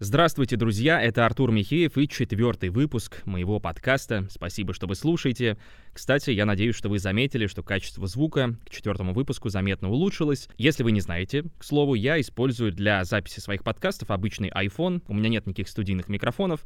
Здравствуйте, друзья, это Артур Михеев и четвертый выпуск моего подкаста. Спасибо, что вы слушаете. Кстати, я надеюсь, что вы заметили, что качество звука к четвертому выпуску заметно улучшилось. Если вы не знаете, к слову, я использую для записи своих подкастов обычный iPhone, у меня нет никаких студийных микрофонов,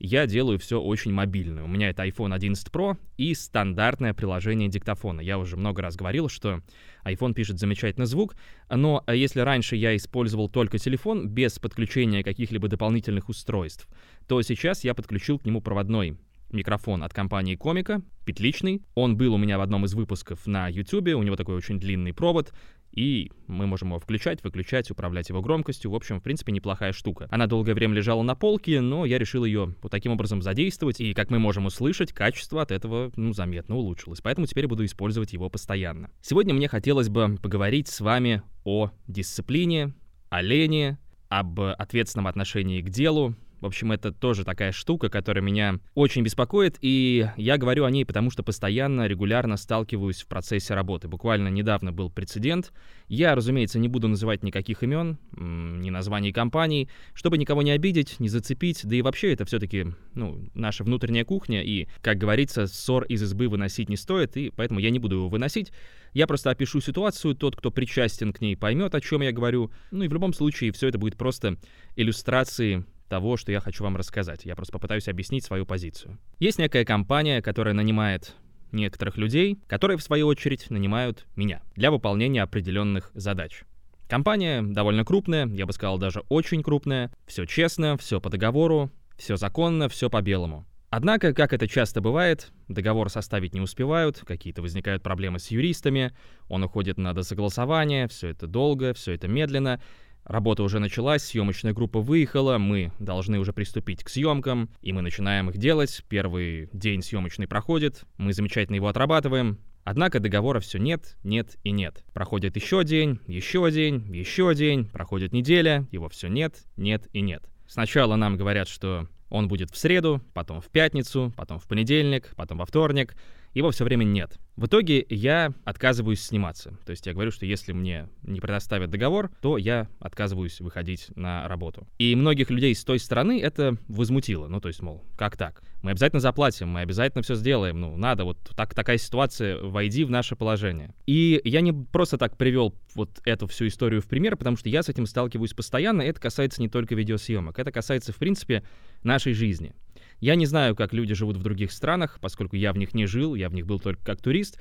я делаю все очень мобильно. У меня это iPhone 11 Pro и стандартное приложение диктофона. Я уже много раз говорил, что iPhone пишет замечательный звук, но если раньше я использовал только телефон без подключения каких-либо дополнительных устройств, то сейчас я подключил к нему проводной микрофон от компании Комика, петличный. Он был у меня в одном из выпусков на YouTube, у него такой очень длинный провод, и мы можем его включать, выключать, управлять его громкостью. В общем, в принципе, неплохая штука. Она долгое время лежала на полке, но я решил ее вот таким образом задействовать, и, как мы можем услышать, качество от этого, ну, заметно улучшилось. Поэтому теперь буду использовать его постоянно. Сегодня мне хотелось бы поговорить с вами о дисциплине, о лени, об ответственном отношении к делу, в общем, это тоже такая штука, которая меня очень беспокоит, и я говорю о ней, потому что постоянно, регулярно сталкиваюсь в процессе работы. Буквально недавно был прецедент. Я, разумеется, не буду называть никаких имен, ни названий компаний, чтобы никого не обидеть, не зацепить, да и вообще это все-таки ну, наша внутренняя кухня, и, как говорится, ссор из избы выносить не стоит, и поэтому я не буду его выносить. Я просто опишу ситуацию, тот, кто причастен к ней, поймет, о чем я говорю. Ну и в любом случае все это будет просто иллюстрацией того, что я хочу вам рассказать. Я просто попытаюсь объяснить свою позицию. Есть некая компания, которая нанимает некоторых людей, которые, в свою очередь, нанимают меня для выполнения определенных задач. Компания довольно крупная, я бы сказал, даже очень крупная. Все честно, все по договору, все законно, все по белому. Однако, как это часто бывает, договор составить не успевают, какие-то возникают проблемы с юристами, он уходит на досогласование, все это долго, все это медленно, Работа уже началась, съемочная группа выехала, мы должны уже приступить к съемкам, и мы начинаем их делать. Первый день съемочный проходит, мы замечательно его отрабатываем. Однако договора все нет, нет и нет. Проходит еще день, еще день, еще день, проходит неделя, его все нет, нет и нет. Сначала нам говорят, что он будет в среду, потом в пятницу, потом в понедельник, потом во вторник. Его все время нет. В итоге я отказываюсь сниматься. То есть я говорю, что если мне не предоставят договор, то я отказываюсь выходить на работу. И многих людей с той стороны это возмутило. Ну, то есть, мол, как так? Мы обязательно заплатим, мы обязательно все сделаем. Ну, надо, вот так, такая ситуация, войди в наше положение. И я не просто так привел вот эту всю историю в пример, потому что я с этим сталкиваюсь постоянно. Это касается не только видеосъемок, это касается, в принципе, нашей жизни. Я не знаю, как люди живут в других странах, поскольку я в них не жил, я в них был только как турист,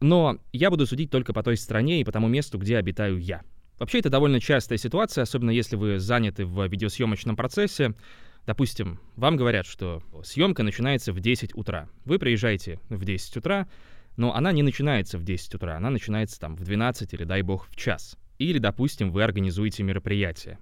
но я буду судить только по той стране и по тому месту, где обитаю я. Вообще, это довольно частая ситуация, особенно если вы заняты в видеосъемочном процессе. Допустим, вам говорят, что съемка начинается в 10 утра. Вы приезжаете в 10 утра, но она не начинается в 10 утра, она начинается там в 12 или, дай бог, в час. Или, допустим, вы организуете мероприятие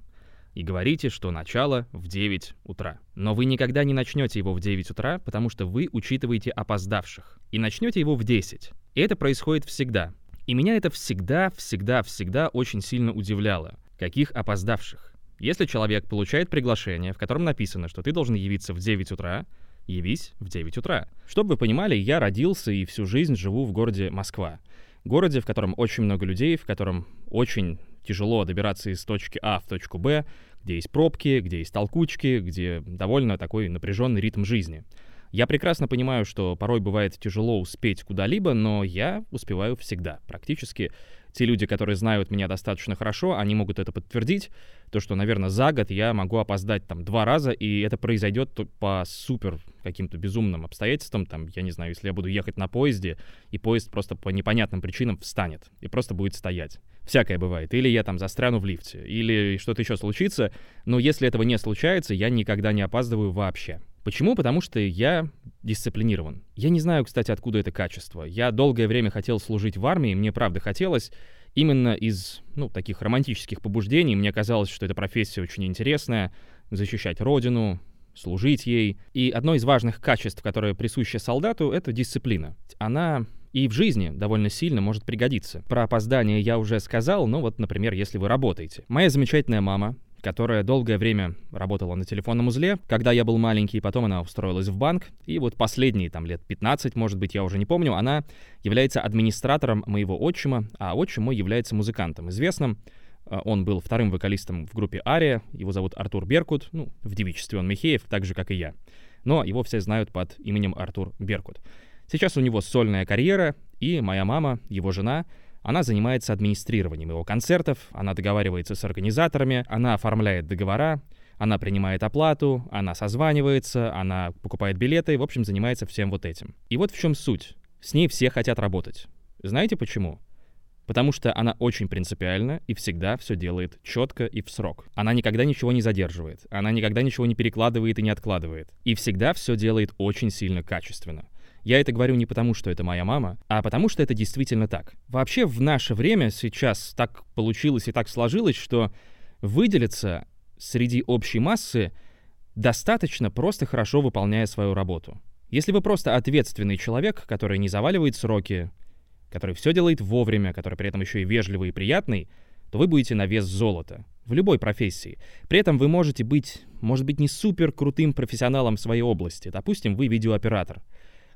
и говорите, что начало в 9 утра. Но вы никогда не начнете его в 9 утра, потому что вы учитываете опоздавших. И начнете его в 10. И это происходит всегда. И меня это всегда, всегда, всегда очень сильно удивляло. Каких опоздавших? Если человек получает приглашение, в котором написано, что ты должен явиться в 9 утра, явись в 9 утра. Чтобы вы понимали, я родился и всю жизнь живу в городе Москва. Городе, в котором очень много людей, в котором очень тяжело добираться из точки А в точку Б, где есть пробки, где есть толкучки, где довольно такой напряженный ритм жизни. Я прекрасно понимаю, что порой бывает тяжело успеть куда-либо, но я успеваю всегда, практически. Те люди, которые знают меня достаточно хорошо, они могут это подтвердить, то, что, наверное, за год я могу опоздать там два раза, и это произойдет по супер каким-то безумным обстоятельствам, там, я не знаю, если я буду ехать на поезде, и поезд просто по непонятным причинам встанет и просто будет стоять. Всякое бывает. Или я там застряну в лифте, или что-то еще случится, но если этого не случается, я никогда не опаздываю вообще. Почему? Потому что я дисциплинирован. Я не знаю, кстати, откуда это качество. Я долгое время хотел служить в армии, мне правда хотелось, именно из, ну, таких романтических побуждений. Мне казалось, что эта профессия очень интересная, защищать родину, служить ей. И одно из важных качеств, которое присуще солдату, это дисциплина. Она и в жизни довольно сильно может пригодиться. Про опоздание я уже сказал, но вот, например, если вы работаете. Моя замечательная мама которая долгое время работала на телефонном узле. Когда я был маленький, потом она устроилась в банк. И вот последние там лет 15, может быть, я уже не помню, она является администратором моего отчима, а отчим мой является музыкантом известным. А, он был вторым вокалистом в группе Ария. Его зовут Артур Беркут. Ну, в девичестве он Михеев, так же, как и я. Но его все знают под именем Артур Беркут. Сейчас у него сольная карьера, и моя мама, его жена, она занимается администрированием его концертов, она договаривается с организаторами, она оформляет договора, она принимает оплату, она созванивается, она покупает билеты, в общем, занимается всем вот этим. И вот в чем суть. С ней все хотят работать. Знаете почему? Потому что она очень принципиальна и всегда все делает четко и в срок. Она никогда ничего не задерживает, она никогда ничего не перекладывает и не откладывает. И всегда все делает очень сильно качественно. Я это говорю не потому, что это моя мама, а потому, что это действительно так. Вообще в наше время сейчас так получилось и так сложилось, что выделиться среди общей массы достаточно просто хорошо выполняя свою работу. Если вы просто ответственный человек, который не заваливает сроки, который все делает вовремя, который при этом еще и вежливый и приятный, то вы будете на вес золота в любой профессии. При этом вы можете быть, может быть, не супер крутым профессионалом в своей области. Допустим, вы видеооператор.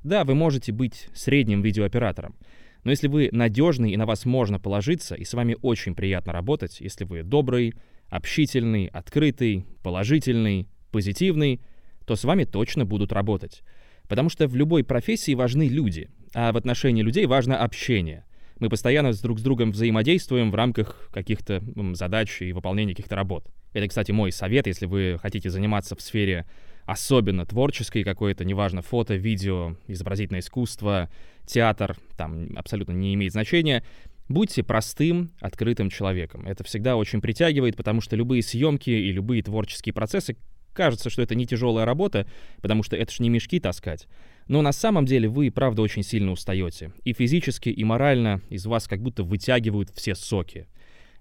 Да, вы можете быть средним видеооператором. Но если вы надежный и на вас можно положиться, и с вами очень приятно работать, если вы добрый, общительный, открытый, положительный, позитивный, то с вами точно будут работать. Потому что в любой профессии важны люди, а в отношении людей важно общение. Мы постоянно с друг с другом взаимодействуем в рамках каких-то задач и выполнения каких-то работ. Это, кстати, мой совет, если вы хотите заниматься в сфере особенно творческой какой-то, неважно, фото, видео, изобразительное искусство, театр, там абсолютно не имеет значения. Будьте простым, открытым человеком. Это всегда очень притягивает, потому что любые съемки и любые творческие процессы кажется, что это не тяжелая работа, потому что это ж не мешки таскать. Но на самом деле вы, правда, очень сильно устаете. И физически, и морально из вас как будто вытягивают все соки.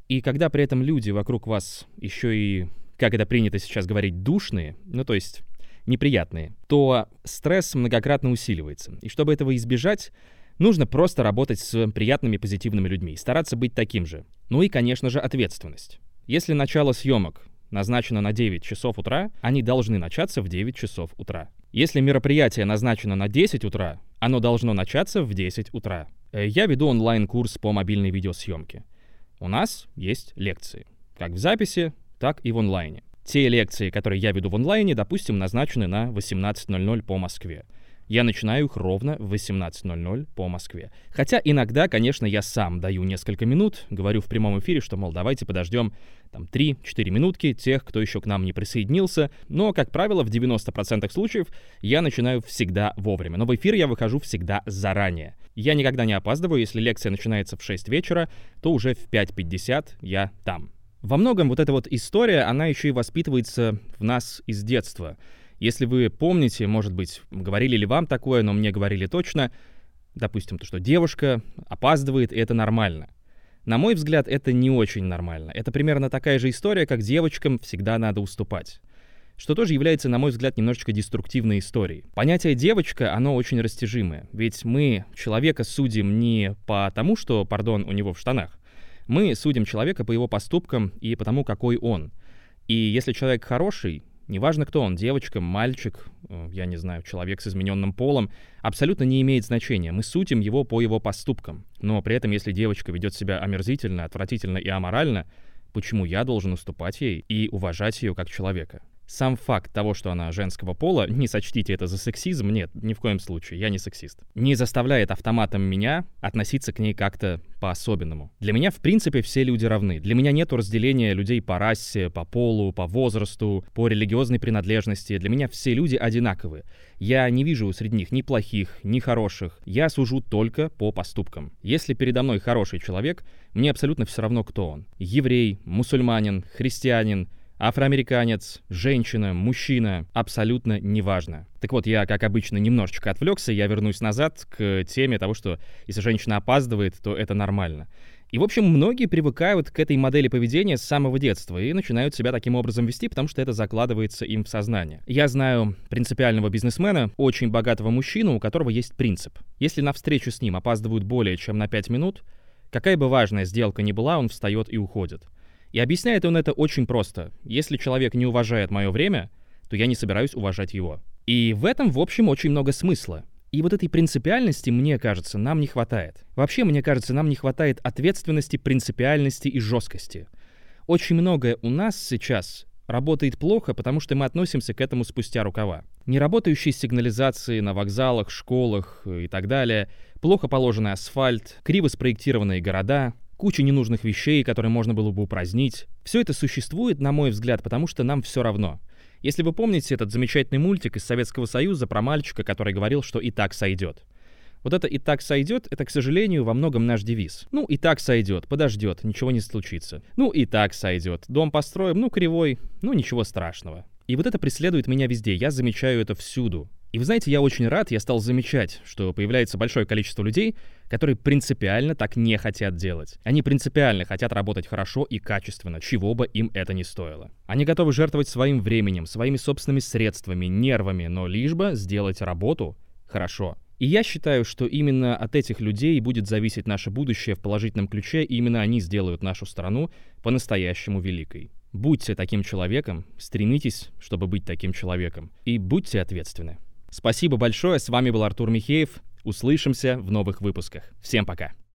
И когда при этом люди вокруг вас еще и, как это принято сейчас говорить, душные, ну то есть неприятные, то стресс многократно усиливается. И чтобы этого избежать, нужно просто работать с приятными позитивными людьми, стараться быть таким же. Ну и, конечно же, ответственность. Если начало съемок назначено на 9 часов утра, они должны начаться в 9 часов утра. Если мероприятие назначено на 10 утра, оно должно начаться в 10 утра. Э, я веду онлайн-курс по мобильной видеосъемке. У нас есть лекции, как в записи, так и в онлайне. Те лекции, которые я веду в онлайне, допустим, назначены на 18.00 по Москве я начинаю их ровно в 18.00 по Москве. Хотя иногда, конечно, я сам даю несколько минут, говорю в прямом эфире, что, мол, давайте подождем там 3-4 минутки тех, кто еще к нам не присоединился, но, как правило, в 90% случаев я начинаю всегда вовремя, но в эфир я выхожу всегда заранее. Я никогда не опаздываю, если лекция начинается в 6 вечера, то уже в 5.50 я там. Во многом вот эта вот история, она еще и воспитывается в нас из детства — если вы помните, может быть, говорили ли вам такое, но мне говорили точно, допустим, то, что девушка опаздывает, и это нормально. На мой взгляд, это не очень нормально. Это примерно такая же история, как девочкам всегда надо уступать. Что тоже является, на мой взгляд, немножечко деструктивной историей. Понятие «девочка», оно очень растяжимое. Ведь мы человека судим не по тому, что, пардон, у него в штанах. Мы судим человека по его поступкам и по тому, какой он. И если человек хороший, Неважно, кто он, девочка, мальчик, э, я не знаю, человек с измененным полом, абсолютно не имеет значения. Мы сутим его по его поступкам. Но при этом, если девочка ведет себя омерзительно, отвратительно и аморально, почему я должен уступать ей и уважать ее как человека? Сам факт того, что она женского пола, не сочтите это за сексизм, нет, ни в коем случае, я не сексист, не заставляет автоматом меня относиться к ней как-то по-особенному. Для меня, в принципе, все люди равны. Для меня нет разделения людей по расе, по полу, по возрасту, по религиозной принадлежности. Для меня все люди одинаковые. Я не вижу среди них ни плохих, ни хороших. Я сужу только по поступкам. Если передо мной хороший человек, мне абсолютно все равно, кто он. Еврей, мусульманин, христианин — Афроамериканец, женщина, мужчина, абсолютно неважно. Так вот, я, как обычно, немножечко отвлекся, я вернусь назад к теме того, что если женщина опаздывает, то это нормально. И, в общем, многие привыкают к этой модели поведения с самого детства и начинают себя таким образом вести, потому что это закладывается им в сознание. Я знаю принципиального бизнесмена, очень богатого мужчину, у которого есть принцип. Если на встречу с ним опаздывают более чем на 5 минут, какая бы важная сделка ни была, он встает и уходит. И объясняет он это очень просто. Если человек не уважает мое время, то я не собираюсь уважать его. И в этом, в общем, очень много смысла. И вот этой принципиальности, мне кажется, нам не хватает. Вообще, мне кажется, нам не хватает ответственности, принципиальности и жесткости. Очень многое у нас сейчас работает плохо, потому что мы относимся к этому спустя рукава. Неработающие сигнализации на вокзалах, школах и так далее, плохо положенный асфальт, криво спроектированные города, куча ненужных вещей, которые можно было бы упразднить. Все это существует, на мой взгляд, потому что нам все равно. Если вы помните этот замечательный мультик из Советского Союза про мальчика, который говорил, что и так сойдет. Вот это «и так сойдет» — это, к сожалению, во многом наш девиз. Ну, и так сойдет, подождет, ничего не случится. Ну, и так сойдет. Дом построим, ну, кривой, ну, ничего страшного. И вот это преследует меня везде, я замечаю это всюду. И вы знаете, я очень рад, я стал замечать, что появляется большое количество людей, которые принципиально так не хотят делать. Они принципиально хотят работать хорошо и качественно, чего бы им это ни стоило. Они готовы жертвовать своим временем, своими собственными средствами, нервами, но лишь бы сделать работу хорошо. И я считаю, что именно от этих людей будет зависеть наше будущее в положительном ключе, и именно они сделают нашу страну по-настоящему великой. Будьте таким человеком, стремитесь, чтобы быть таким человеком, и будьте ответственны. Спасибо большое, с вами был Артур Михеев. Услышимся в новых выпусках. Всем пока.